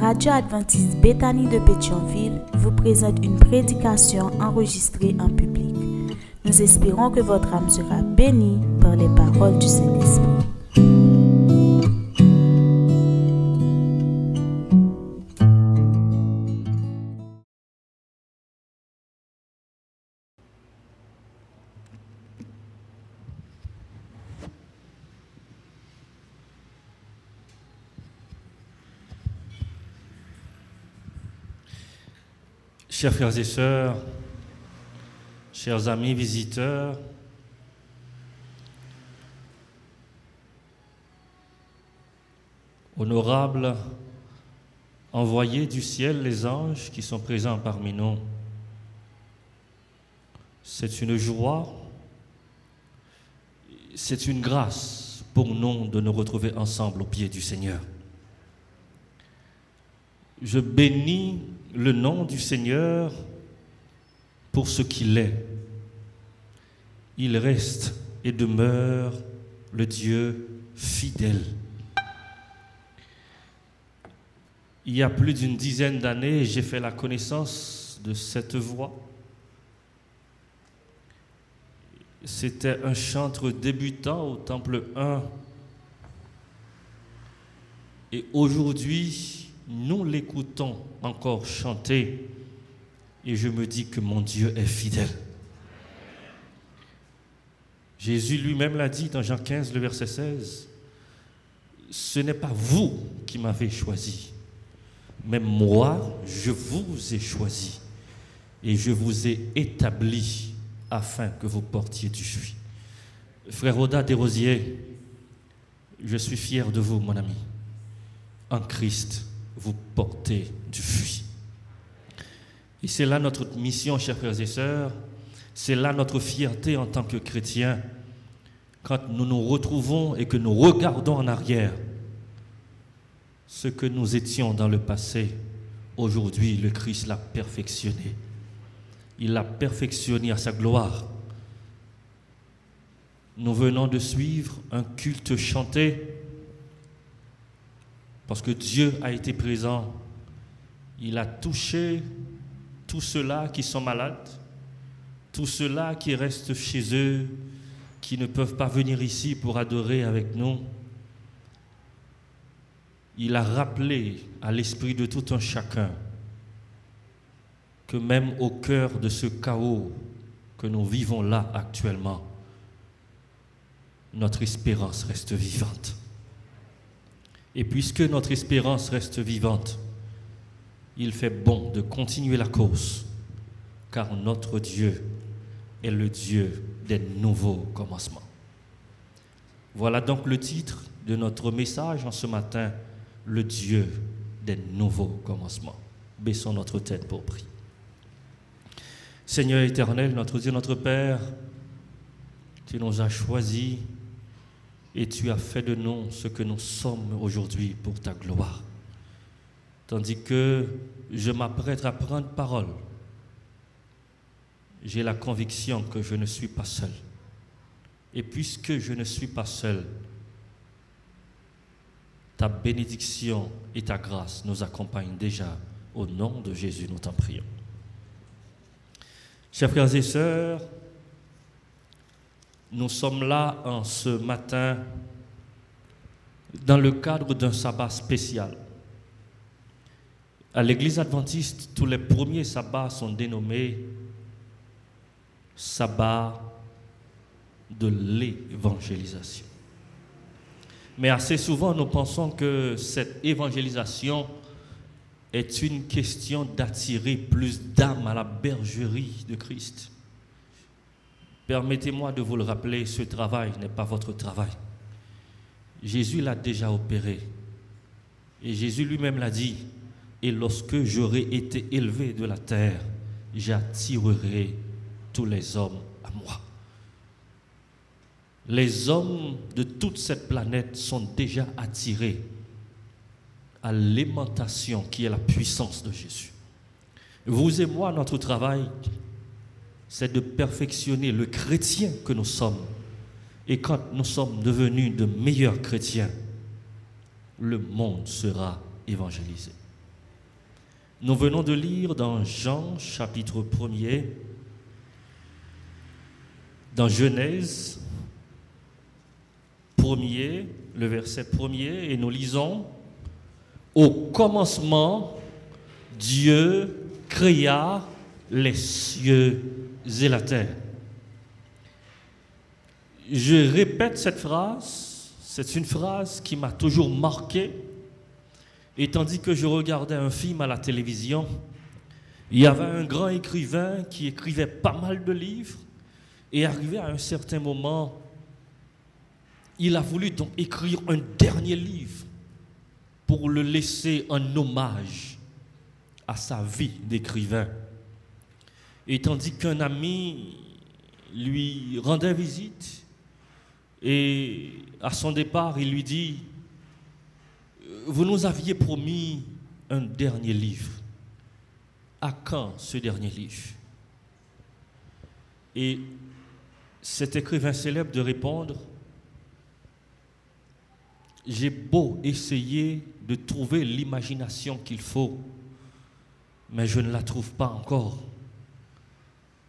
Radio adventiste Bethany de Pétionville vous présente une prédication enregistrée en public. Nous espérons que votre âme sera bénie par les paroles du Saint-Esprit. Chers frères et sœurs, chers amis visiteurs, honorables envoyés du ciel, les anges qui sont présents parmi nous, c'est une joie, c'est une grâce pour nous de nous retrouver ensemble au pied du Seigneur. Je bénis le nom du Seigneur pour ce qu'il est. Il reste et demeure le Dieu fidèle. Il y a plus d'une dizaine d'années, j'ai fait la connaissance de cette voix. C'était un chantre débutant au Temple 1. Et aujourd'hui, nous l'écoutons encore chanter et je me dis que mon Dieu est fidèle. Jésus lui-même l'a dit dans Jean 15, le verset 16, ce n'est pas vous qui m'avez choisi, mais moi, je vous ai choisi et je vous ai établi afin que vous portiez du fruit. Frère Oda Desrosiers, je suis fier de vous, mon ami. En Christ, vous portez du fruit. Et c'est là notre mission, chers frères et sœurs, c'est là notre fierté en tant que chrétiens, quand nous nous retrouvons et que nous regardons en arrière ce que nous étions dans le passé. Aujourd'hui, le Christ l'a perfectionné. Il l'a perfectionné à sa gloire. Nous venons de suivre un culte chanté parce que Dieu a été présent. Il a touché tous ceux-là qui sont malades, tous ceux-là qui restent chez eux, qui ne peuvent pas venir ici pour adorer avec nous. Il a rappelé à l'esprit de tout un chacun que même au cœur de ce chaos que nous vivons là actuellement, notre espérance reste vivante. Et puisque notre espérance reste vivante, il fait bon de continuer la course, car notre Dieu est le Dieu des nouveaux commencements. Voilà donc le titre de notre message en ce matin, le Dieu des nouveaux commencements. Baissons notre tête pour prier. Seigneur éternel, notre Dieu, notre Père, tu nous as choisis et tu as fait de nous ce que nous sommes aujourd'hui pour ta gloire. Tandis que je m'apprête à prendre parole, j'ai la conviction que je ne suis pas seul. Et puisque je ne suis pas seul, ta bénédiction et ta grâce nous accompagnent déjà. Au nom de Jésus, nous t'en prions. Chers frères et sœurs, nous sommes là en ce matin dans le cadre d'un sabbat spécial. À l'église adventiste, tous les premiers sabbats sont dénommés sabbat de l'évangélisation. Mais assez souvent, nous pensons que cette évangélisation est une question d'attirer plus d'âmes à la bergerie de Christ. Permettez-moi de vous le rappeler, ce travail n'est pas votre travail. Jésus l'a déjà opéré. Et Jésus lui-même l'a dit, et lorsque j'aurai été élevé de la terre, j'attirerai tous les hommes à moi. Les hommes de toute cette planète sont déjà attirés à l'aimantation qui est la puissance de Jésus. Vous et moi, notre travail, c'est de perfectionner le chrétien que nous sommes. Et quand nous sommes devenus de meilleurs chrétiens, le monde sera évangélisé. Nous venons de lire dans Jean chapitre 1er, dans Genèse 1er, le verset 1er, et nous lisons, Au commencement, Dieu créa les cieux Je répète cette phrase, c'est une phrase qui m'a toujours marqué. Et tandis que je regardais un film à la télévision, il y avait un grand écrivain qui écrivait pas mal de livres. Et arrivé à un certain moment, il a voulu donc écrire un dernier livre pour le laisser en hommage à sa vie d'écrivain. Et tandis qu'un ami lui rendait visite, et à son départ, il lui dit, vous nous aviez promis un dernier livre. À quand ce dernier livre? Et cet écrivain célèbre de répondre, j'ai beau essayer de trouver l'imagination qu'il faut, mais je ne la trouve pas encore.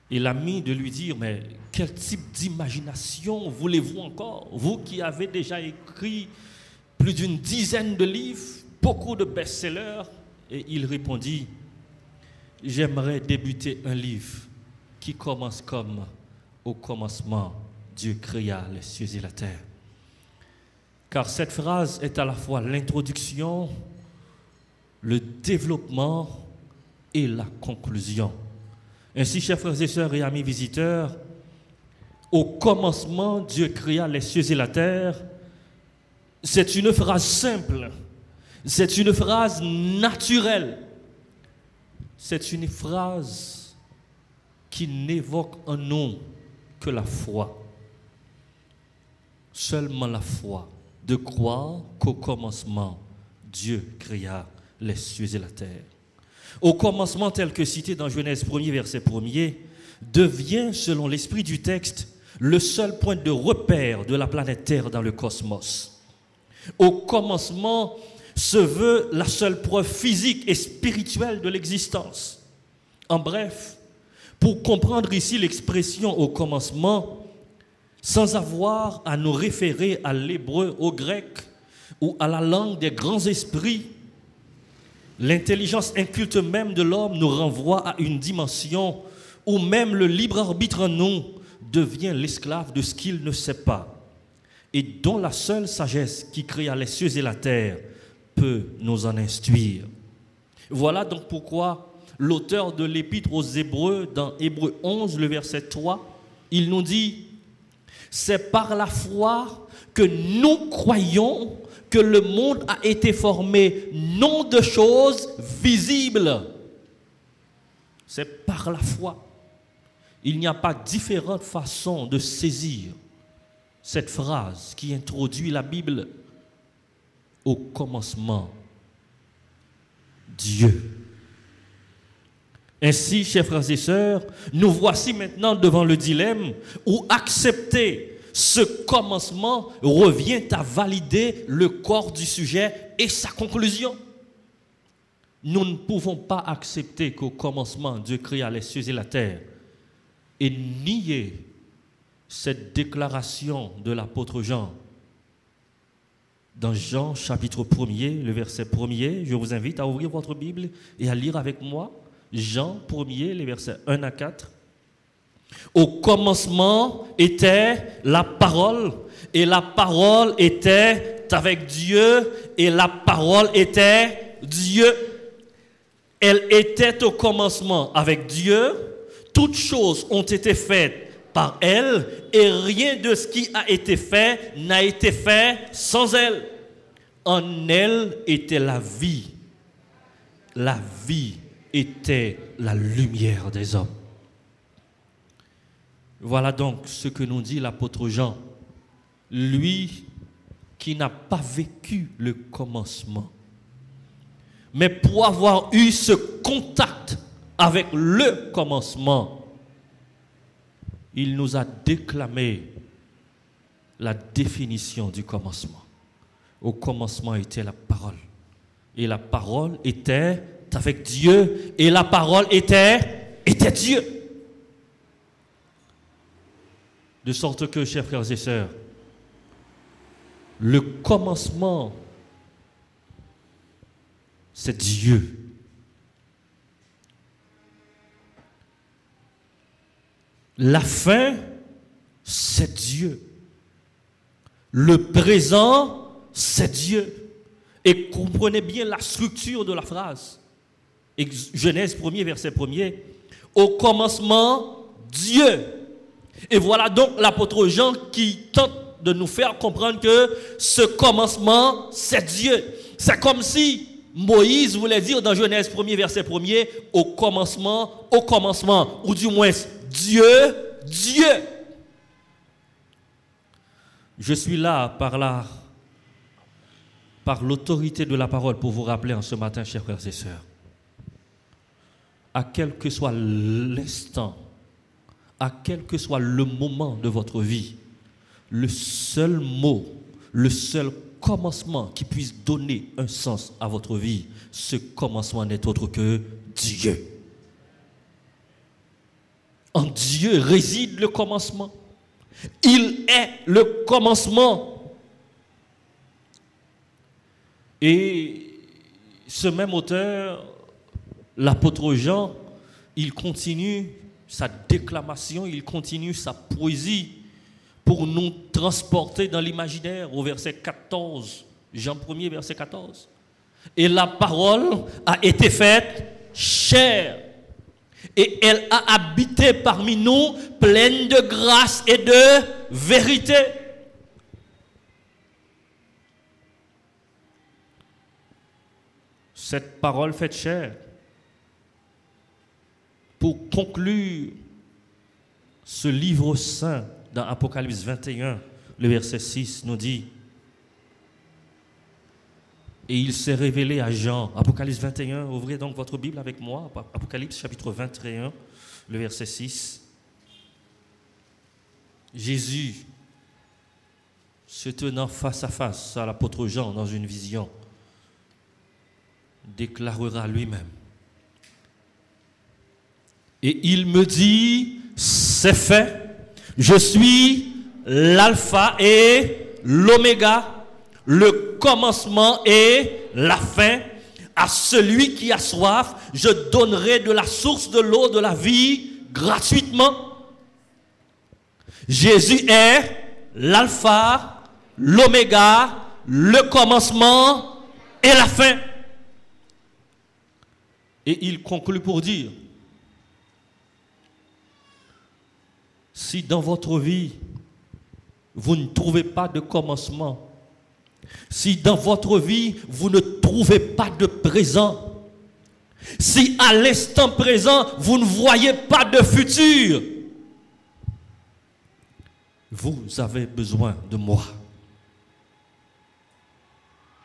Et l'ami de lui dire, mais quel type d'imagination voulez-vous encore? Vous qui avez déjà écrit plus d'une dizaine de livres, beaucoup de best-sellers. Et il répondit, j'aimerais débuter un livre qui commence comme au commencement, Dieu créa les cieux et la terre. Car cette phrase est à la fois l'introduction, le développement et la conclusion. Ainsi, chers frères et sœurs et amis visiteurs, au commencement, Dieu créa les cieux et la terre. C'est une phrase simple, c'est une phrase naturelle, c'est une phrase qui n'évoque un nom que la foi. Seulement la foi de croire qu'au commencement, Dieu créa les cieux et la terre. Au commencement tel que cité dans Genèse 1er, verset 1er, devient, selon l'esprit du texte, le seul point de repère de la planète Terre dans le cosmos. Au commencement se veut la seule preuve physique et spirituelle de l'existence. En bref, pour comprendre ici l'expression au commencement, sans avoir à nous référer à l'hébreu, au grec ou à la langue des grands esprits, l'intelligence inculte même de l'homme nous renvoie à une dimension où même le libre arbitre en nous devient l'esclave de ce qu'il ne sait pas et dont la seule sagesse qui créa les cieux et la terre peut nous en instruire. Voilà donc pourquoi l'auteur de l'épître aux Hébreux, dans Hébreux 11, le verset 3, il nous dit, c'est par la foi que nous croyons que le monde a été formé non de choses visibles. C'est par la foi. Il n'y a pas différentes façons de saisir cette phrase qui introduit la Bible au commencement. Dieu. Ainsi, chers frères et sœurs, nous voici maintenant devant le dilemme où accepter ce commencement revient à valider le corps du sujet et sa conclusion. Nous ne pouvons pas accepter qu'au commencement, Dieu créa les cieux et la terre et nier cette déclaration de l'apôtre Jean dans Jean chapitre 1er, le verset 1er. Je vous invite à ouvrir votre Bible et à lire avec moi Jean 1er, les versets 1 à 4. Au commencement était la parole et la parole était avec Dieu et la parole était Dieu. Elle était au commencement avec Dieu toutes choses ont été faites par elle et rien de ce qui a été fait n'a été fait sans elle. En elle était la vie. La vie était la lumière des hommes. Voilà donc ce que nous dit l'apôtre Jean. Lui qui n'a pas vécu le commencement, mais pour avoir eu ce contact avec le commencement, il nous a déclamé la définition du commencement. Au commencement était la parole. Et la parole était avec Dieu et la parole était, Dieu. De sorte que, chers frères et sœurs, le commencement, c'est Dieu. La fin, c'est Dieu. Le présent, c'est Dieu. Et comprenez bien la structure de la phrase. Genèse 1er, verset 1er. Au commencement, Dieu. Et voilà donc l'apôtre Jean qui tente de nous faire comprendre que ce commencement, c'est Dieu. C'est comme si Moïse voulait dire dans Genèse 1er, verset 1er, au commencement, au commencement, ou du moins Dieu, Dieu. Je suis là par là, par l'autorité de la parole pour vous rappeler en ce matin, chers frères et sœurs, à quel que soit l'instant, à quel que soit le moment de votre vie, le seul mot, le seul commencement qui puisse donner un sens à votre vie, ce commencement n'est autre que Dieu. En Dieu réside le commencement. Il est le commencement. Et ce même auteur, l'apôtre Jean, il continue sa déclamation, il continue sa poésie pour nous transporter dans l'imaginaire au verset 14, Jean 1er, verset 14. Et la parole a été faite chère et elle a habité parmi nous pleine de grâce et de vérité. Cette parole faite chère pour conclure ce livre saint dans Apocalypse 21, le verset 6 nous dit, et il s'est révélé à Jean, Apocalypse 21, ouvrez donc votre Bible avec moi, Apocalypse chapitre 21, le verset 6. Jésus, se tenant face à face à l'apôtre Jean dans une vision, déclarera lui-même. Et il me dit, c'est fait, je suis l'alpha et l'oméga, le commencement et la fin. À celui qui a soif, je donnerai de la source de l'eau de la vie gratuitement. Jésus est l'alpha, l'oméga, le commencement et la fin. Et il conclut pour dire, Si dans votre vie, vous ne trouvez pas de commencement, si dans votre vie, vous ne trouvez pas de présent, si à l'instant présent, vous ne voyez pas de futur, vous avez besoin de moi.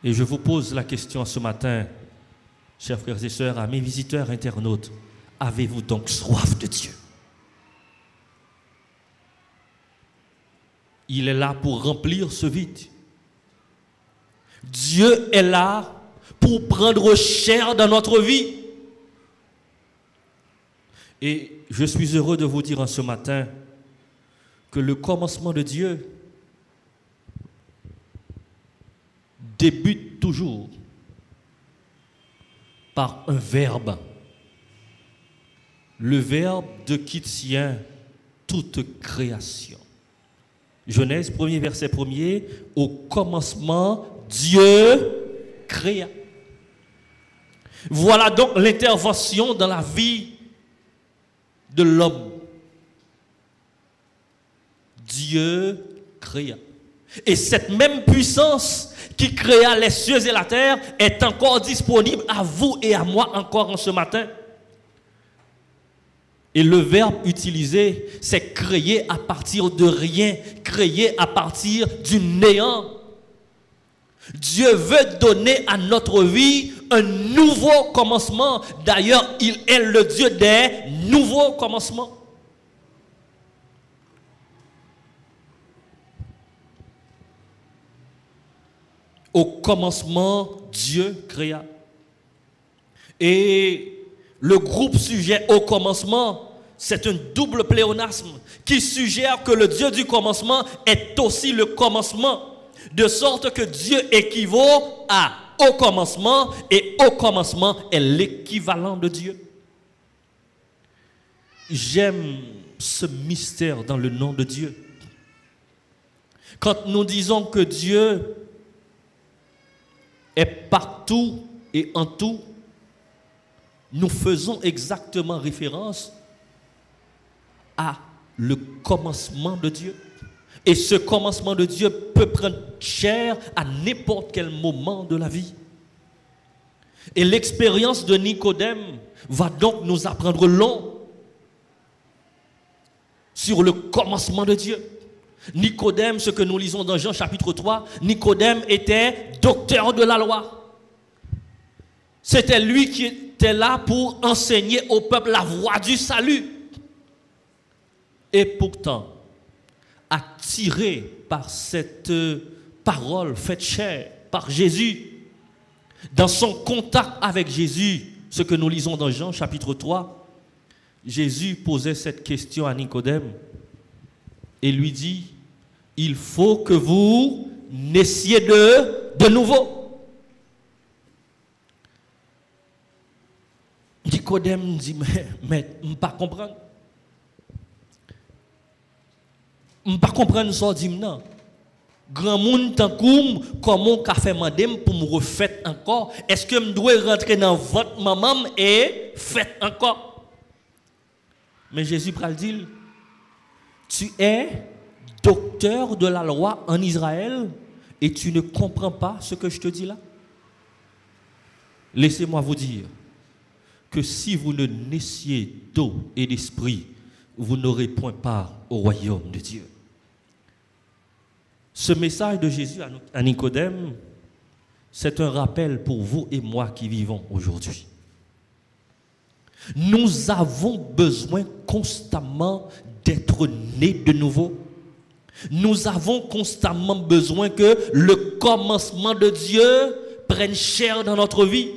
Et je vous pose la question ce matin, chers frères et sœurs, à mes visiteurs internautes, avez-vous donc soif de Dieu? Il est là pour remplir ce vide. Dieu est là pour prendre chair dans notre vie. Et je suis heureux de vous dire en ce matin que le commencement de Dieu débute toujours par un verbe. Le verbe de qui tient toute création. Genèse, premier verset premier, au commencement, Dieu créa. Voilà donc l'intervention dans la vie de l'homme. Dieu créa. Et cette même puissance qui créa les cieux et la terre est encore disponible à vous et à moi encore en ce matin. Et le verbe utilisé, c'est créer à partir de rien, créer à partir du néant. Dieu veut donner à notre vie un nouveau commencement. D'ailleurs, il est le Dieu des nouveaux commencements. Au commencement, Dieu créa. Et le groupe sujet au commencement, c'est un double pléonasme qui suggère que le Dieu du commencement est aussi le commencement, de sorte que Dieu équivaut à au commencement et au commencement est l'équivalent de Dieu. J'aime ce mystère dans le nom de Dieu. Quand nous disons que Dieu est partout et en tout, nous faisons exactement référence à le commencement de Dieu. Et ce commencement de Dieu peut prendre chair à n'importe quel moment de la vie. Et l'expérience de Nicodème va donc nous apprendre long sur le commencement de Dieu. Nicodème, ce que nous lisons dans Jean chapitre 3, Nicodème était docteur de la loi. C'était lui qui là pour enseigner au peuple la voie du salut. Et pourtant, attiré par cette parole faite chair par Jésus, dans son contact avec Jésus, ce que nous lisons dans Jean chapitre 3, Jésus posait cette question à Nicodème et lui dit, il faut que vous naissiez de, de nouveau. Nicodème dit, mais, je pas comprendre. Je pas comprendre ça, dit non. Grand monde tant comment qu'a fait madame pour me refaire encore? Est-ce que je dois rentrer dans votre maman et faire encore? Mais Jésus pral dit tu es docteur de la loi en Israël et tu ne comprends pas ce que je te dis là? Laissez-moi vous dire que si vous ne naissiez d'eau et d'esprit, vous n'aurez point part au royaume de Dieu. Ce message de Jésus à Nicodème, c'est un rappel pour vous et moi qui vivons aujourd'hui. Nous avons besoin constamment d'être nés de nouveau. Nous avons constamment besoin que le commencement de Dieu prenne chair dans notre vie.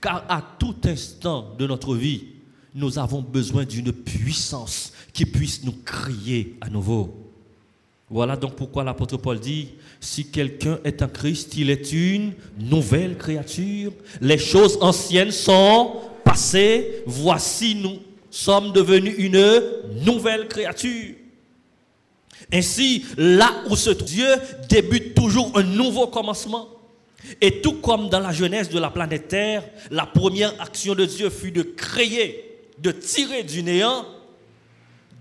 Car à tout instant de notre vie, nous avons besoin d'une puissance qui puisse nous crier à nouveau. Voilà donc pourquoi l'apôtre Paul dit, si quelqu'un est en Christ, il est une nouvelle créature. Les choses anciennes sont passées. Voici, nous sommes devenus une nouvelle créature. Ainsi, là où ce Dieu débute toujours un nouveau commencement. Et tout comme dans la jeunesse de la planète Terre, la première action de Dieu fut de créer, de tirer du néant.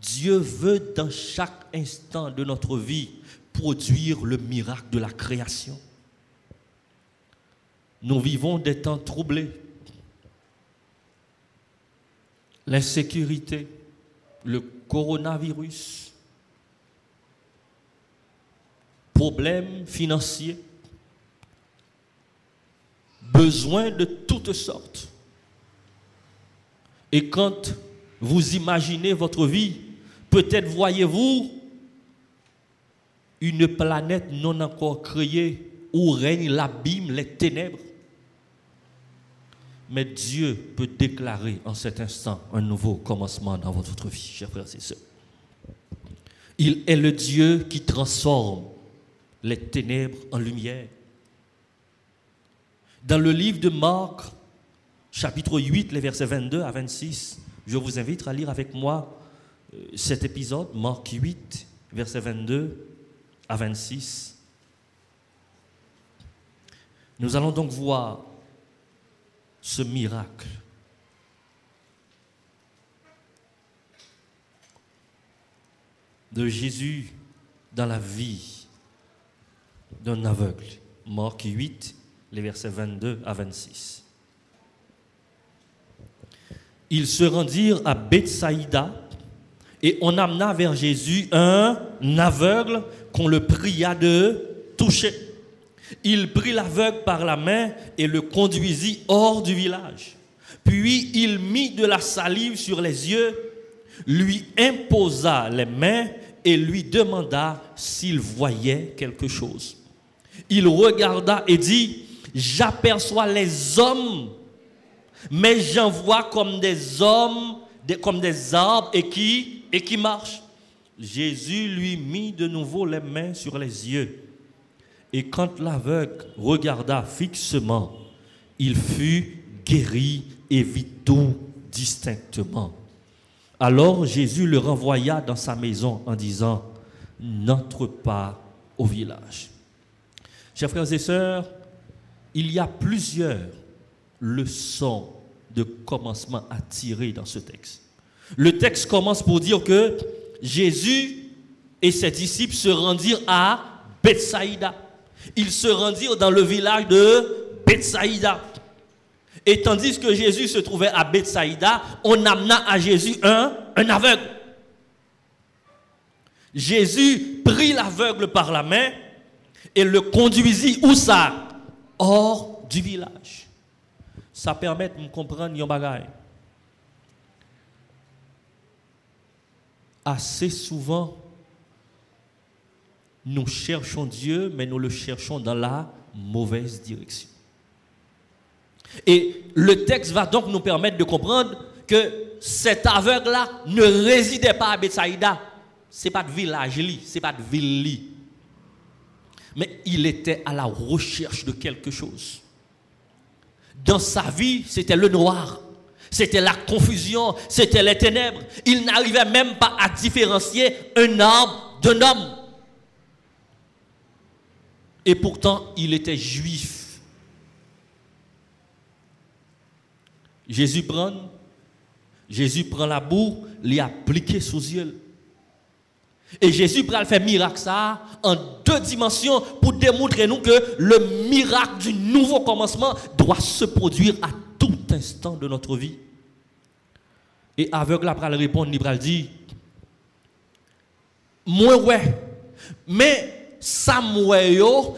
Dieu veut dans chaque instant de notre vie produire le miracle de la création. Nous vivons des temps troublés. L'insécurité, le coronavirus, problèmes financiers, besoins de toutes sortes. Et quand vous imaginez votre vie, peut-être voyez-vous une planète non encore créée où règne l'abîme, les ténèbres. Mais Dieu peut déclarer en cet instant un nouveau commencement dans votre vie, chers frères et sœurs. Il est le Dieu qui transforme les ténèbres en lumière. Dans le livre de Marc, chapitre 8, les versets 22 à 26, je vous invite à lire avec moi euh, cet épisode, Marc 8, versets 22 à 26. Nous allons donc voir ce miracle. de Jésus dans la vie d'un aveugle. Marc 8, les versets 22 à 26. Ils se rendirent à Bethsaïda et on amena vers Jésus un aveugle qu'on le pria de toucher. Il prit l'aveugle par la main et le conduisit hors du village. Puis il mit de la salive sur les yeux, lui imposa les mains et lui demanda s'il voyait quelque chose. Il regarda et dit, j'aperçois les hommes, mais j'en vois comme des hommes, comme des arbres et qui, et qui marchent. Jésus lui mit de nouveau les mains sur les yeux. Et quand l'aveugle regarda fixement, il fut guéri et vit tout distinctement. Alors Jésus le renvoya dans sa maison en disant, n'entre pas au village. Chers frères et sœurs, il y a plusieurs leçons de commencement à tirer dans ce texte. Le texte commence pour dire que Jésus et ses disciples se rendirent à Bethsaïda. Ils se rendirent dans le village de Bethsaïda. Et tandis que Jésus se trouvait à Bethsaïda, on amena à Jésus un, un aveugle. Jésus prit l'aveugle par la main et le conduisit où ça? Hors du village. Ça permet de comprendre yon. Assez souvent, nous cherchons Dieu, mais nous le cherchons dans la mauvaise direction. Et le texte va donc nous permettre de comprendre que cet aveugle-là ne résidait pas à Bethsaïda. Ce n'est pas de village, ce n'est pas de ville. Mais il était à la recherche de quelque chose. Dans sa vie, c'était le noir. C'était la confusion, c'était les ténèbres. Il n'arrivait même pas à différencier un arbre d'un homme. Et pourtant, il était juif. Jésus prend, Jésus prend la boue, l'y appliqué sous yeux. Et Jésus le faire miracle ça en deux dimensions pour démontrer nous que le miracle du nouveau commencement doit se produire à tout instant de notre vie. Et aveugle après le répondre, il va dire Moi ouais, mais ça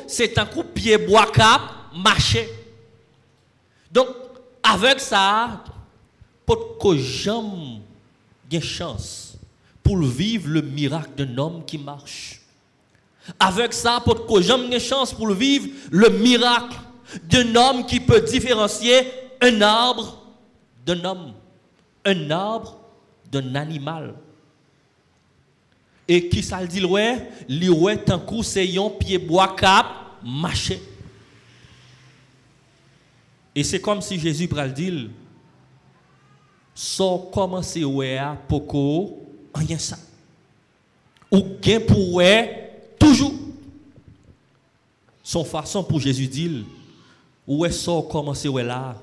c'est un coup pied bois cap marcher. Donc avec ça, pour que j'aime une chance pour vivre le miracle d'un homme qui marche. Avec ça, pour que j'aime une chance pour vivre le miracle d'un homme qui peut différencier un arbre d'un homme, un arbre d'un animal. Et qui ça le dit, ouais, ouais, tant coup, c'est un pied bois cap, marcher. Et c'est comme si Jésus pral dit sans commencer ouais poko rien ça. Ou gain pour toujours. Son façon pour Jésus dire ou est sans commencer ouais là?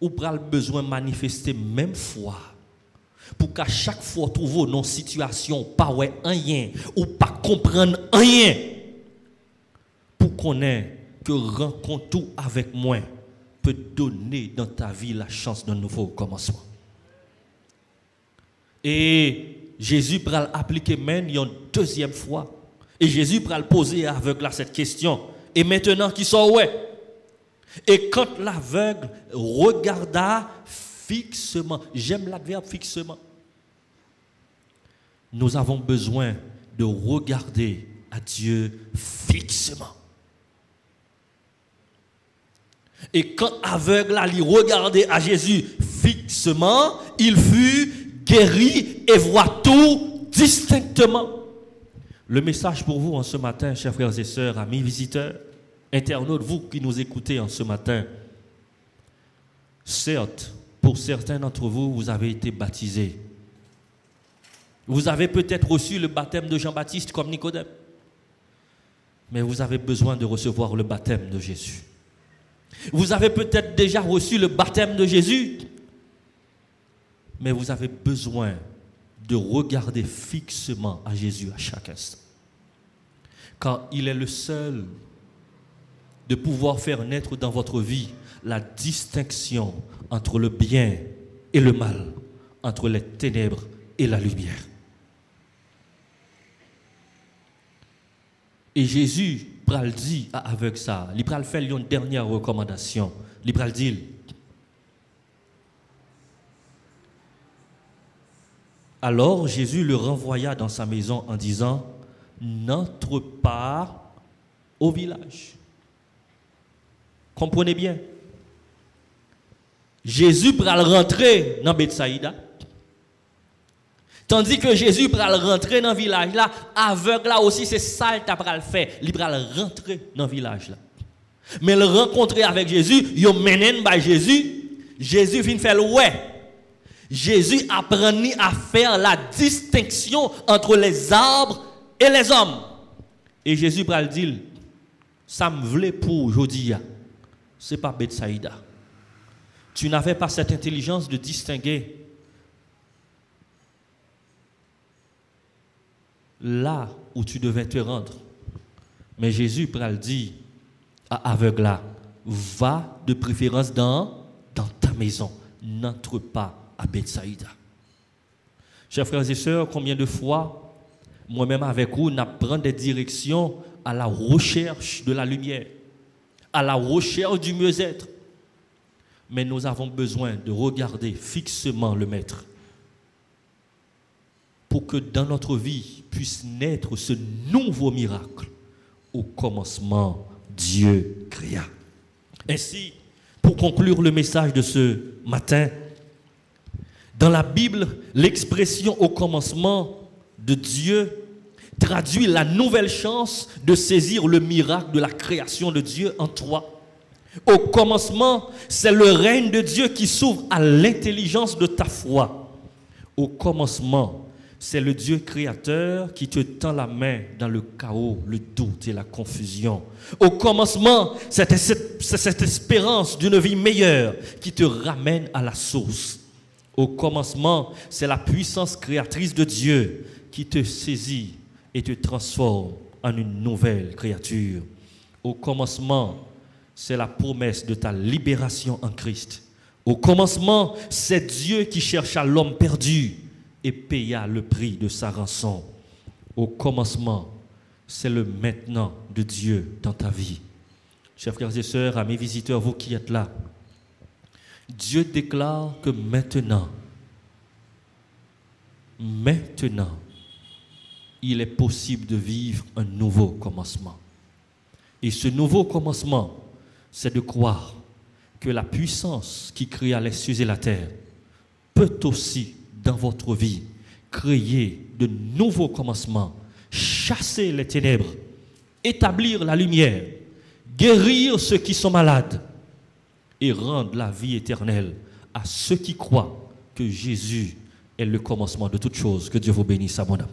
Ou pral besoin manifester même foi? Pour qu'à chaque fois trouver nos situations pas ouais rien ou pas comprendre rien pour qu'on ait que rencontre avec moi peut donner dans ta vie la chance d'un nouveau commencement. Et Jésus va appliquer même une deuxième fois. Et Jésus va poser aveugle cette question. Et maintenant, qui sont ouais? Et quand l'aveugle regarda fixement, j'aime l'adverbe fixement, nous avons besoin de regarder à Dieu fixement. Et quand aveugle il regardait à Jésus fixement, il fut guéri et voit tout distinctement. Le message pour vous en ce matin, chers frères et sœurs, amis visiteurs, internautes, vous qui nous écoutez en ce matin, certes, pour certains d'entre vous, vous avez été baptisés. Vous avez peut-être reçu le baptême de Jean-Baptiste comme Nicodème. Mais vous avez besoin de recevoir le baptême de Jésus. Vous avez peut-être déjà reçu le baptême de Jésus, mais vous avez besoin de regarder fixement à Jésus à chaque instant. Car il est le seul de pouvoir faire naître dans votre vie la distinction entre le bien et le mal, entre les ténèbres et la lumière. Et Jésus pral dit avec ça, il pral faire une dernière recommandation. Il dit Alors Jésus le renvoya dans sa maison en disant N'entre pas au village. Comprenez bien. Jésus pral rentrer dans Bethsaïda. Tandis que Jésus pral rentrer dans le village là, aveugle là aussi, c'est ça qu'il pral faire. Il pral rentrer dans le village là. Mais le rencontrer avec Jésus, il mène par Jésus. Jésus vient faire ouais. Jésus apprend à faire la distinction entre les arbres et les hommes. Et Jésus pral dire, ça me voulait pour aujourd'hui. C'est pas Bethsaïda. Tu n'avais pas cette intelligence de distinguer là où tu devais te rendre. Mais Jésus pral dit à aveugle va de préférence dans ta maison. N'entre pas à Bethsaïda. Chers frères et sœurs, combien de fois, moi-même avec vous, on des directions à la recherche de la lumière, à la recherche du mieux-être, mais nous avons besoin de regarder fixement le Maître pour que dans notre vie puisse naître ce nouveau miracle. Au commencement, Dieu créa. Ainsi, pour conclure le message de ce matin, dans la Bible, l'expression au commencement de Dieu traduit la nouvelle chance de saisir le miracle de la création de Dieu en toi. Au commencement, c'est le règne de Dieu qui s'ouvre à l'intelligence de ta foi. Au commencement, c'est le Dieu créateur qui te tend la main dans le chaos, le doute et la confusion. Au commencement, c'est cette, espérance d'une vie meilleure qui te ramène à la source. Au commencement, c'est la puissance créatrice de Dieu qui te saisit et te transforme en une nouvelle créature. Au commencement, c'est la promesse de ta libération en Christ. Au commencement, c'est Dieu qui chercha l'homme perdu et paya le prix de sa rançon. Au commencement, c'est le maintenant de Dieu dans ta vie. Chers frères et sœurs, amis visiteurs, vous qui êtes là, Dieu déclare que maintenant, maintenant, il est possible de vivre un nouveau commencement. Et ce nouveau commencement, c'est de croire que la puissance qui créa les cieux et la terre peut aussi, dans votre vie, créer de nouveaux commencements, chasser les ténèbres, établir la lumière, guérir ceux qui sont malades et rendre la vie éternelle à ceux qui croient que Jésus est le commencement de toutes choses. Que Dieu vous bénisse, à mon âme.